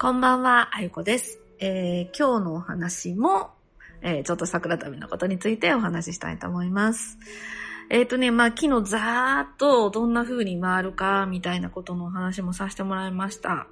こんばんは、あゆこです。えー、今日のお話も、えー、ちょっと桜旅のことについてお話ししたいと思います。えっ、とね、まあ、昨日ざーっとどんな風に回るか、みたいなことのお話もさせてもらいました。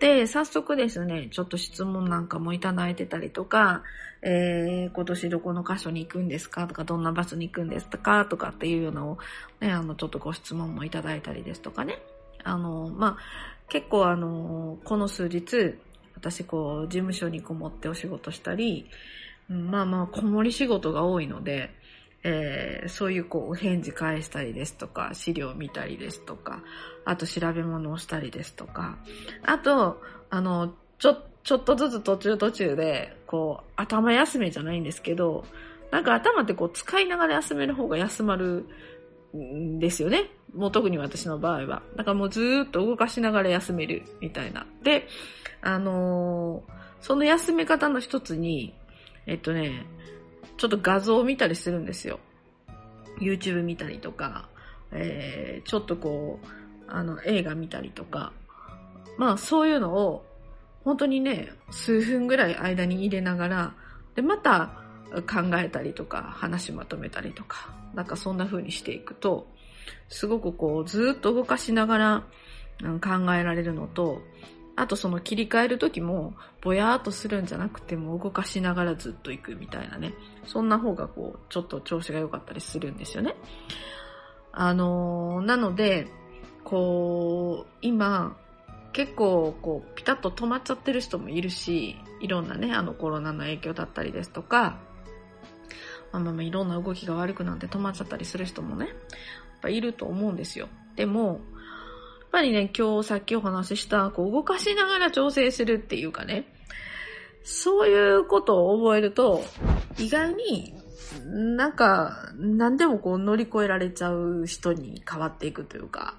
で、早速ですね、ちょっと質問なんかもいただいてたりとか、えー、今年どこの箇所に行くんですか？とか、どんな場所に行くんですか？とかっていうのを、ね、あの、ちょっとご質問もいただいたりですとかね。あの、まあ、結構あの、この数日、私こう、事務所にこもってお仕事したり、まあまあ、こもり仕事が多いので、えーそういうこう、お返事返したりですとか、資料見たりですとか、あと調べ物をしたりですとか、あと、あの、ちょ、ちょっとずつ途中途中で、こう、頭休めじゃないんですけど、なんか頭ってこう、使いながら休める方が休まるんですよね。もう特に私の場合は。だからもうずっと動かしながら休めるみたいな。で、あのーその休め方の一つに、えっとね、ちょっと画像を見たりするんですよ。YouTube 見たりとか、えー、ちょっとこう、あの、映画見たりとか、まあそういうのを、本当にね、数分ぐらい間に入れながら、で、また考えたりとか、話まとめたりとか、なんかそんな風にしていくと、すごくこう、ずーっと動かしながら、うん考えられるのと、あとその切り替える時も、ぼやーっとするんじゃなくても動かしながらずっと行くみたいなね。そんな方がこう、ちょっと調子が良かったりするんですよね。あのーなので、こう、今、結構こう、ピタッと止まっちゃってる人もいるし、いろんなね、あのコロナの影響だったりですとか、まあまあいろんな動きが悪くなって止まっちゃったりする人もね、ぱいると思うんですよ。でも、やっぱりね、今日さっきお話しした、こう動かしながら調整するっていうかね、そういうことを覚えると、意外になんか、何でもこう乗り越えられちゃう人に変わっていくというか、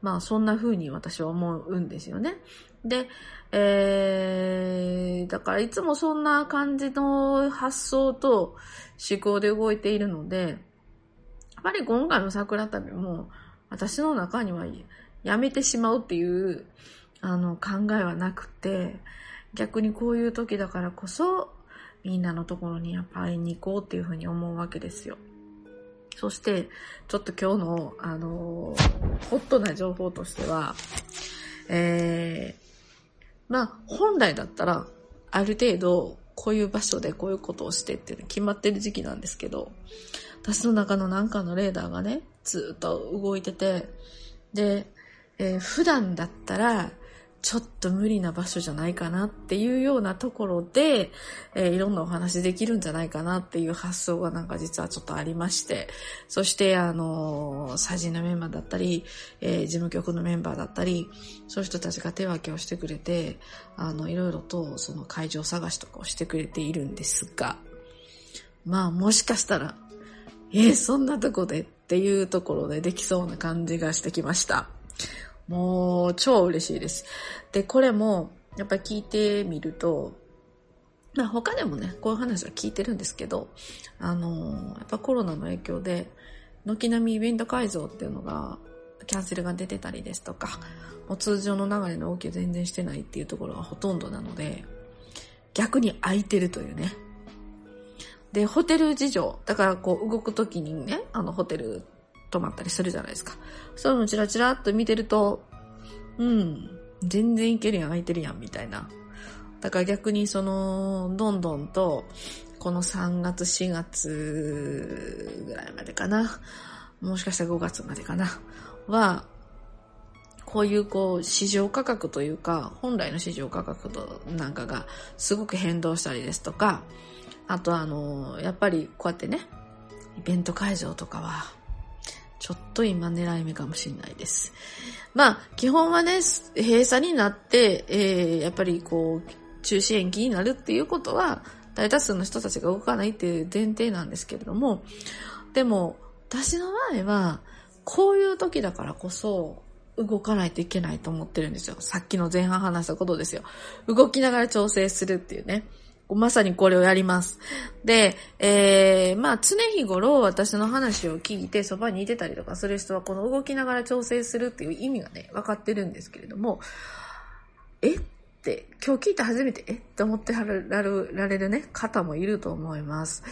まあそんな風に私は思うんですよね。で、えー、だからいつもそんな感じの発想と思考で動いているので、ぱり今回の桜旅も私の中にはやめてしまうっていうあの考えはなくて、逆にこういう時だからこそみんなのところにやっぱ会いに行こうっていうふうに思うわけですよ。そして、ちょっと今日の、あのーホットな情報としては、えー、まあ、本来だったら、ある程度、こういう場所でこういうことをしてって決まってる時期なんですけど、私の中のなんかのレーダーがね、ずっと動いてて、で、えー普段だったら、ちょっと無理な場所じゃないかなっていうようなところで、えーいろんなお話できるんじゃないかなっていう発想がなんか実はちょっとありまして、そしてあのー、サジのメンバーだったり、えー事務局のメンバーだったり、そういう人たちが手分けをしてくれて、あの、いろいろとその会場探しとかをしてくれているんですが、まあもしかしたら、えーそんなとこでっていうところでできそうな感じがしてきました。もう、超嬉しいです。で、これも、やっぱり聞いてみると、まあ他でもね、こういう話は聞いてるんですけど、あの、やっぱコロナの影響で、軒並みイベント会場っていうのが、キャンセルが出てたりですとか、もう通常の流れの動きを全然してないっていうところがほとんどなので、逆に空いてるというね。で、ホテル事情、だからこう動くときにね、あのホテル泊まったりするじゃないですか。そういうのチラチラっと見てると、うん、全然いけるやん、空いてるやん、みたいな。だから逆にその、どんどんと、この3月、4月ぐらいまでかな。もしかしたら5月までかな。は、こういうこう、市場価格というか、本来の市場価格となんかがすごく変動したりですとか、あとあの、やっぱりこうやってね、イベント会場とかは、ちょっと今狙い目かもしれないです。まあ、基本はね、閉鎖になって、えー、やっぱりこう、中止延期になるっていうことは、大多数の人たちが動かないっていう前提なんですけれども、でも、私の場合は、こういう時だからこそ、動かないといけないと思ってるんですよ。さっきの前半話したことですよ。動きながら調整するっていうね。まさにこれをやります。で、えー、まあ常日頃私の話を聞いてそばにいてたりとかする人はこの動きながら調整するっていう意味がね、分かってるんですけれども、えって今日聞いて初めてえって思ってはられるね方もいると思います。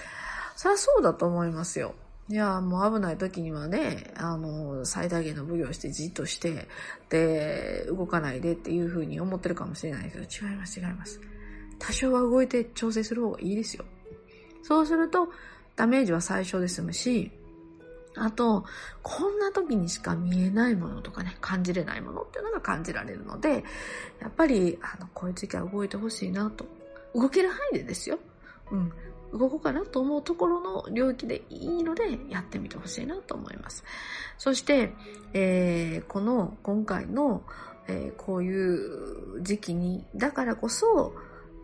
そりゃそうだと思いますよ。いや、もう危ない時にはね、あの、最大限の奉行してじっとして、で、動かないでっていうふうに思ってるかもしれないけど、違います、違います。多少は動いて調整する方がいいですよ。そうすると、ダメージは最小で済むし、あと、こんな時にしか見えないものとかね、感じれないものっていうのが感じられるので、やっぱり、あの、こういう時期は動いてほしいなと。動ける範囲でですよ。うん。動こうかなと思うところの領域でいいのでやってみてほしいなと思います。そして、えー、この今回の、えー、こういう時期に、だからこそ、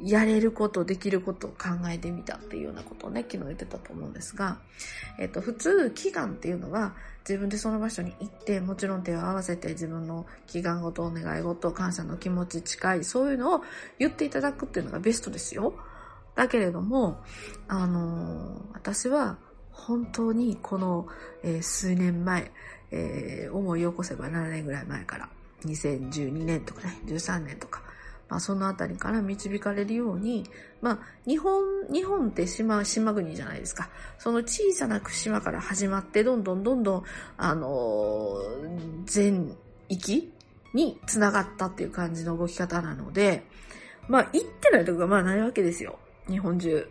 やれること、できることを考えてみたっていうようなことをね、昨日言ってたと思うんですが、えっ、と、普通、祈願っていうのは、自分でその場所に行って、もちろん手を合わせて自分の祈願事、お願い事、感謝の気持ち、近い、そういうのを言っていただくっていうのがベストですよ。だけれども、あのー、私は本当にこの、えー、数年前、えー、思い起こせば7年ぐらい前から、2012年とかね、13年とか、まあそのあたりから導かれるように、まあ日本、日本って島、島国じゃないですか。その小さな島から始まって、どんどんどんどん、あの全域に繋がったっていう感じの動き方なので、まあ行ってないとこがまあないわけですよ。日本中。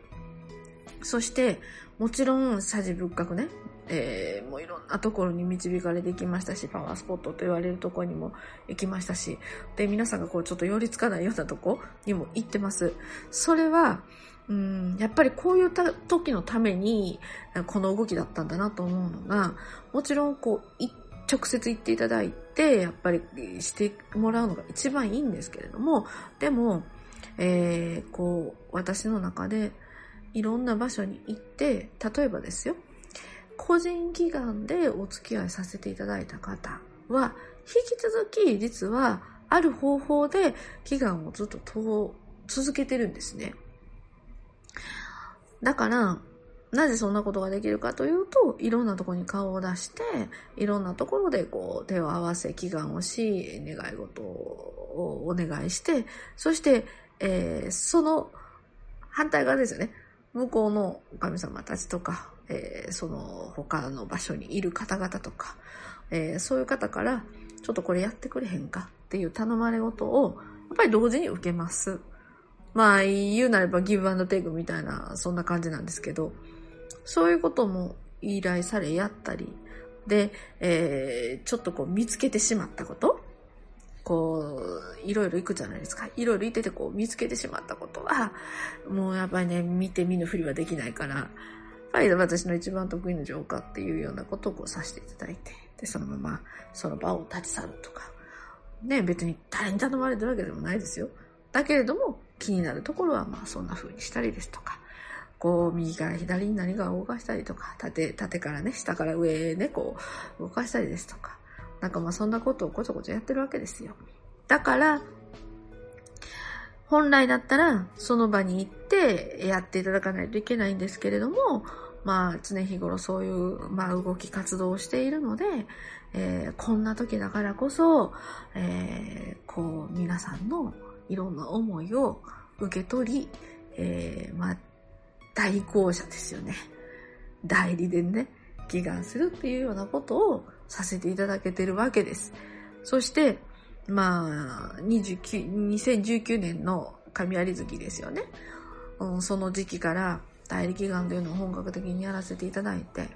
そして、もちろん、さじ仏閣ね、えー、もういろんなところに導かれてきましたし、パワースポットと言われるところにも行きましたし、で、皆さんがこうちょっと寄りつかないようなとこにも行ってます。それは、うん、やっぱりこういう時のために、この動きだったんだなと思うのが、もちろんこう、直接行っていただいて、やっぱりしてもらうのが一番いいんですけれども、でも、えー、こう、私の中でいろんな場所に行って、例えばですよ、個人祈願でお付き合いさせていただいた方は、引き続き実はある方法で祈願をずっと続けてるんですね。だから、なぜそんなことができるかというと、いろんなとこに顔を出して、いろんなところでこう手を合わせ祈願をし、願い事をお願いして、そしてえー、その反対側ですよね。向こうの神様たちとか、えー、その他の場所にいる方々とか、えー、そういう方から、ちょっとこれやってくれへんかっていう頼まれ事を、やっぱり同時に受けます。まあ、言うなればギブアンドテイクみたいな、そんな感じなんですけど、そういうことも依頼されやったり、で、えー、ちょっとこう見つけてしまったことこう、いろいろ行くじゃないですか。いろいろ行っててこう見つけてしまったことは、もうやっぱりね、見て見ぬふりはできないから、ぱり私の一番得意な浄化っていうようなことをこうさせていただいて、で、そのままその場を立ち去るとか、ね、別に誰に頼まれてるわけでもないですよ。だけれども、気になるところはまあそんな風にしたりですとか、こう、右から左に何か動かしたりとか、縦、縦からね、下から上へね、こう、動かしたりですとか、なんかまあそんなことをこちょこちょやってるわけですよ。だから、本来だったらその場に行ってやっていただかないといけないんですけれども、まあ常日頃そういう、まあ、動き活動をしているので、えー、こんな時だからこそ、えー、こう皆さんのいろんな思いを受け取り、えー、まあ代行者ですよね。代理でね、祈願するっていうようなことをさせていただけてるわけです。そして、まあ、29 2019年の神有月ですよね。うん、その時期から代理祈願というのを本格的にやらせていただいて、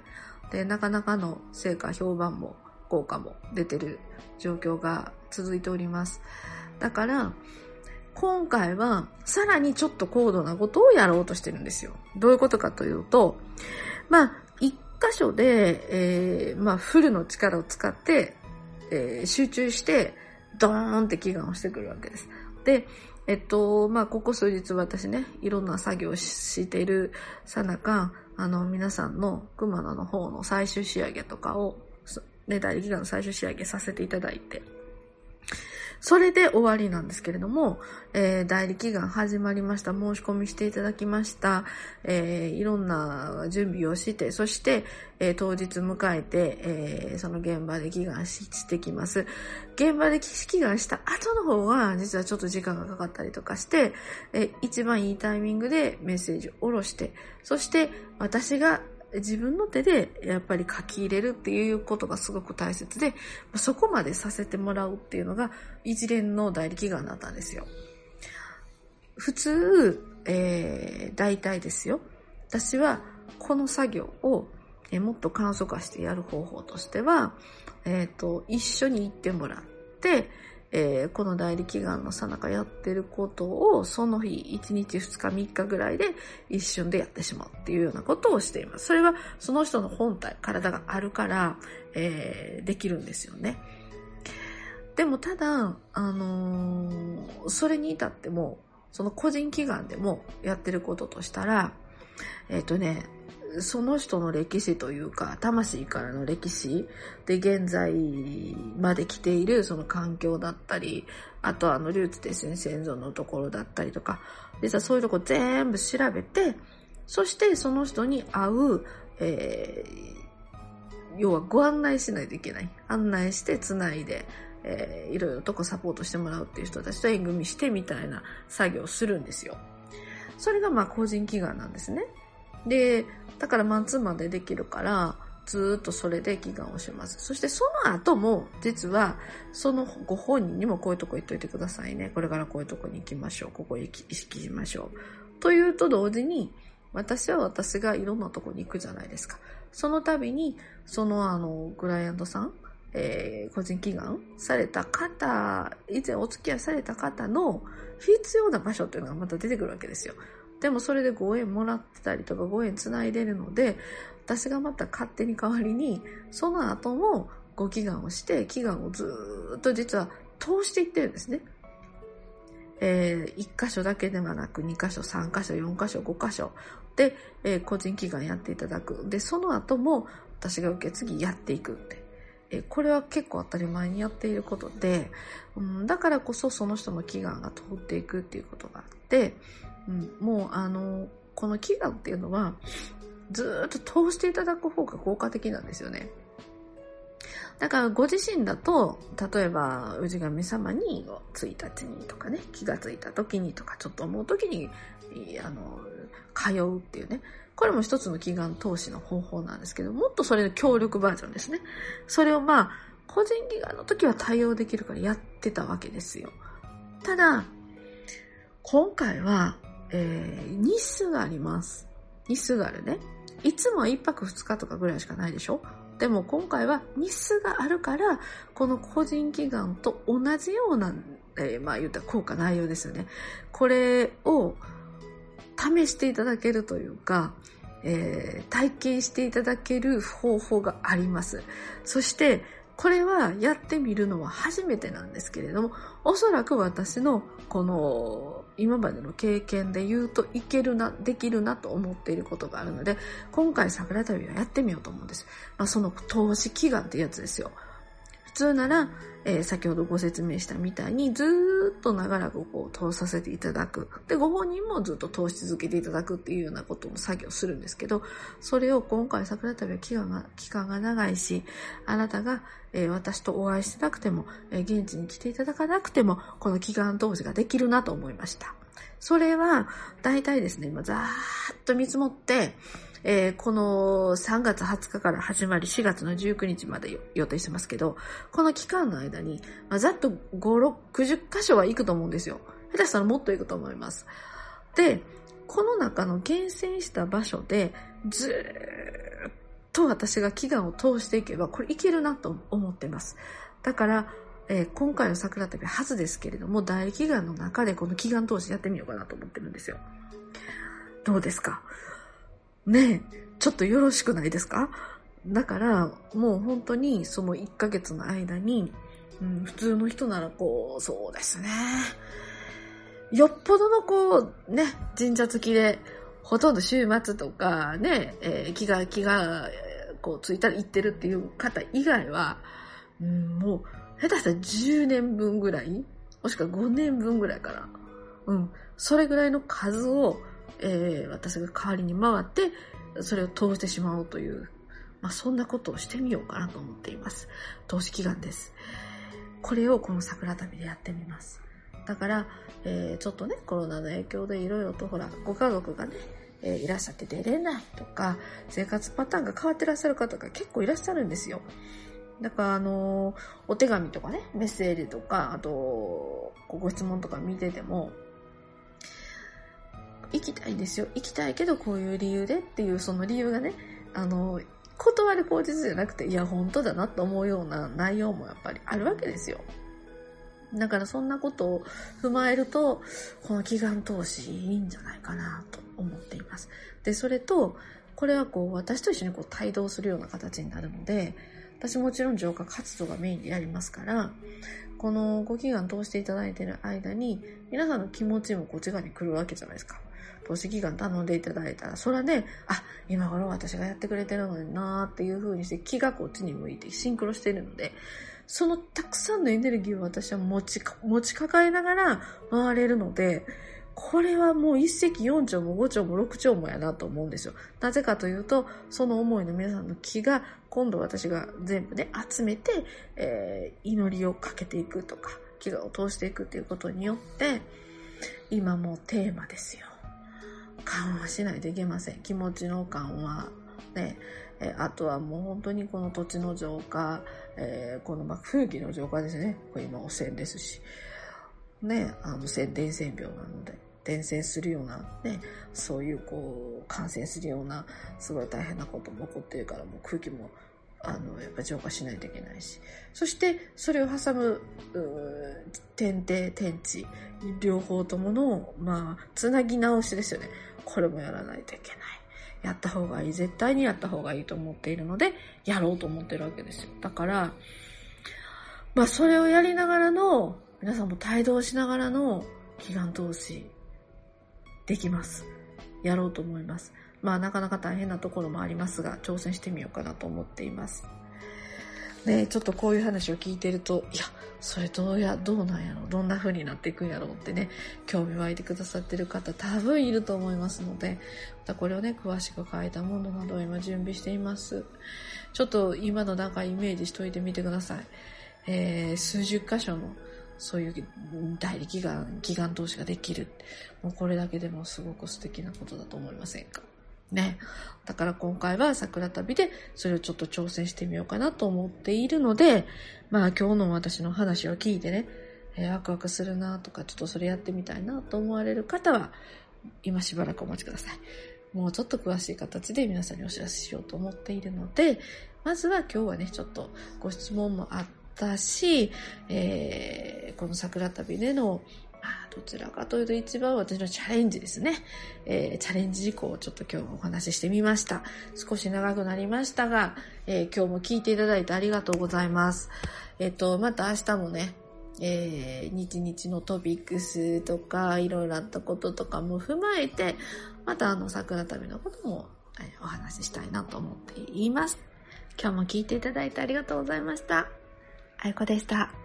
で、なかなかの成果、評判も効果も出てる状況が続いております。だから、今回はさらにちょっと高度なことをやろうとしてるんですよ。どういうことかというと、まあ、一箇所で、えー、まあ、フルの力を使って、えー、集中して、ドーンって祈願をしてくるわけです。で、えっと、まあ、ここ数日私ね、いろんな作業をしているさなか、あの、皆さんの熊野の方の最終仕上げとかを、ね、大力願の最終仕上げさせていただいて、それで終わりなんですけれども、えー、代理祈願始まりました。申し込みしていただきました。えー、いろんな準備をして、そして、えー、当日迎えて、えその現場で祈願してきます。現場で祈願した後の方が、実はちょっと時間がかかったりとかして、え一番いいタイミングでメッセージを下ろして、そして私が自分の手でやっぱり書き入れるっていうことがすごく大切で、そこまでさせてもらうっていうのが一連の代理祈願だったんですよ。普通、えー、大体ですよ。私はこの作業を、え、もっと簡素化してやる方法としては、えっ、ー、と、一緒に行ってもらって、えー、この代理祈願のさなかやってることを、その日、1日、2日、3日ぐらいで一瞬でやってしまうっていうようなことをしています。それは、その人の本体、体があるから、えー、できるんですよね。でも、ただ、あのー、それに至っても、その個人祈願でもやってることとしたら、えっ、とね、その人の歴史というか、魂からの歴史で現在まで来ているその環境だったり、あとあのルーツですね、先祖のところだったりとか、実はそういうとこ全部調べて、そしてその人に会う、えー、要はご案内しないといけない。案内して繋いで、えー、いろいろとこサポートしてもらうっていう人たちと縁組してみたいな作業をするんですよ。それがまあ個人祈願なんですね。で、だからマンツーマンでできるから、ずっとそれで祈願をします。そしてその後も、実は、そのご本人にもこういうとこ行っといてくださいね。これからこういうとこに行きましょう。ここ意識しましょう。というと同時に、私は私がいろんなとこに行くじゃないですか。その度に、そのあの、クライアントさん、えー、個人祈願された方、以前お付き合いされた方の必要な場所っていうのがまた出てくるわけですよ。でもそれでご縁もらってたりとかご縁つないでるので、私がまた勝手に代わりに、その後もご祈願をして、祈願をずっと実は通していってるんですね。えー、1箇所だけではなく2箇所、3箇所、4箇所、5箇所で、えー、個人祈願やっていただく。で、その後も私が受け継ぎやっていくって。これは結構当たり前にやっていることで、うん、だからこそその人の祈願が通っていくっていうことがあって、うん、もうあの、この祈願っていうのは、ずっと通していただく方が効果的なんですよね。だからご自身だと、例えば、氏神様に1日にとかね、気がついた時にとか、ちょっと思う時に、あの、通うっていうね。これも一つの祈願投資の方法なんですけど、もっとそれの協力バージョンですね。それをまあ、個人祈願の時は対応できるからやってたわけですよ。ただ、今回は、えー、日数があります。日数があるね。いつもは1泊2日とかぐらいしかないでしょ？でも今回は日数があるから、この個人祈願と同じような、えー、まあ言ったら効果内容ですよね。これを試していただけるというか、えー、体験していただける方法があります。そして、これはやってみるのは初めてなんですけれども、おそらく私のこの今までの経験で言うといけるな、できるなと思っていることがあるので、今回桜旅はやってみようと思うんです。まあ、その投資祈願ってやつですよ。普通なら、えー、先ほどご説明したみたいにずっと長らくこう通させていただく。で、ご本人もずっと通し続けていただくっていうようなことも作業するんですけど、それを今回桜旅は期間が、期間が長いし、あなたが、えー、私とお会いしてなくても、えー、現地に来ていただかなくても、この祈願投資ができるなと思いました。それは、大体ですね、今ざーっと見積もって、えー、この3月20日から始まり4月の19日まで予定してますけど、この期間の間に、まあ、ざっと5、6、90箇所は行くと思うんですよ。下手したらもっと行くと思います。で、この中の厳選した場所で、ずーっと私が祈願を通していけば、これいけるなと思ってます。だから、えー、今回の桜旅初ですけれども、大祈願の中でこの祈願投資やってみようかなと思ってるんですよ。どうですか？ねちょっとよろしくないですか？だから、もう本当にその1ヶ月の間に、うん、普通の人ならこう、そうですね。よっぽどのこう、ね、神社付きで、ほとんど週末とかね、えー、気が、気が、こう、ついたら行ってるっていう方以外は、うん、もう、下手したら10年分ぐらいもしくは5年分ぐらいかな。うん。それぐらいの数を、えー、私が代わりに回って、それを通してしまおうという、まあ、そんなことをしてみようかなと思っています。投資祈願です。これをこの桜旅でやってみます。だから、えー、ちょっとね、コロナの影響でいろいろとほら、ご家族がね、えー、いらっしゃって出れないとか、生活パターンが変わってらっしゃる方が結構いらっしゃるんですよ。だから、あのー、お手紙とかね、メッセージとか、あと、ご質問とか見てても、行きたいんですよ。行きたいけど、こういう理由でっていう、その理由がね、あの、断る口実じゃなくて、いや、本当だなと思うような内容もやっぱりあるわけですよ。だからそんなことを踏まえると、この祈願投資いいんじゃないかなと思っています。で、それと、これはこう、私と一緒にこう帯同するような形になるので、私もちろん浄化活動がメインでやりますから、このご祈願通していただいている間に、皆さんの気持ちもこっち側に来るわけじゃないですか。投資祈願頼んでいただいたら、それはね、あ、今頃私がやってくれてるのになーっていう風にして気がこっちに向いてシンクロしているので、そのたくさんのエネルギーを私は持ち、持ち抱えながら回れるので、これはもう一石四鳥も五鳥も六鳥もやなと思うんですよ。なぜかというと、その思いの皆さんの気が、今度私が全部ね、集めて、えー、祈りをかけていくとか、気がを通していくっていうことによって、今もうテーマですよ。緩和しないといけません。気持ちの緩和。ね、えあとはもう本当にこの土地の浄化、えー、このまあ風紀の浄化ですね。これ今汚染ですし。ね、あの、伝染病なので、伝染するような、ね、そういうこう、感染するような、すごい大変なことも起こってるから、もう空気も、あの、やっぱ浄化しないといけないし。そして、それを挟む、天帝、天地、両方ともの、まあ、つなぎ直しですよね。これもやらないといけない。やった方がいい。絶対にやった方がいいと思っているので、やろうと思ってるわけですよ。だから、まあそれをやりながらの、皆さんも帯同しながらの祈願投資、できます。やろうと思います。まあなかなか大変なところもありますが、挑戦してみようかなと思っています。ねちょっとこういう話を聞いてると、いや、それどうや、どうなんやろどんな風になっていくんやろうってね、興味湧いてくださってる方多分いると思いますので、またこれをね、詳しく書いたものなどを今準備しています。ちょっと今の段階イメージしといてみてください。えー、数十箇所のそういう代理祈願、祈願投資ができる。もうこれだけでもすごく素敵なことだと思いませんか？ね。だから今回は桜旅でそれをちょっと挑戦してみようかなと思っているので、まあ今日の私の話を聞いてね、えー、ワクワクするなとか、ちょっとそれやってみたいなと思われる方は、今しばらくお待ちください。もうちょっと詳しい形で皆さんにお知らせしようと思っているので、まずは今日はね、ちょっとご質問もあってたし、えー、この桜旅でのどちらかというと一番私のチャレンジですね。えー、チャレンジ事項をちょっと今日お話ししてみました。少し長くなりましたが、えー、今日も聞いていただいてありがとうございます。えっ、ー、と、また明日もね、えー、日々のトピックスとか、いろいろあったこととかも踏まえて、またあの桜旅のことも、えー、お話ししたいなと思っています。今日も聞いていただいてありがとうございました。あいこでした。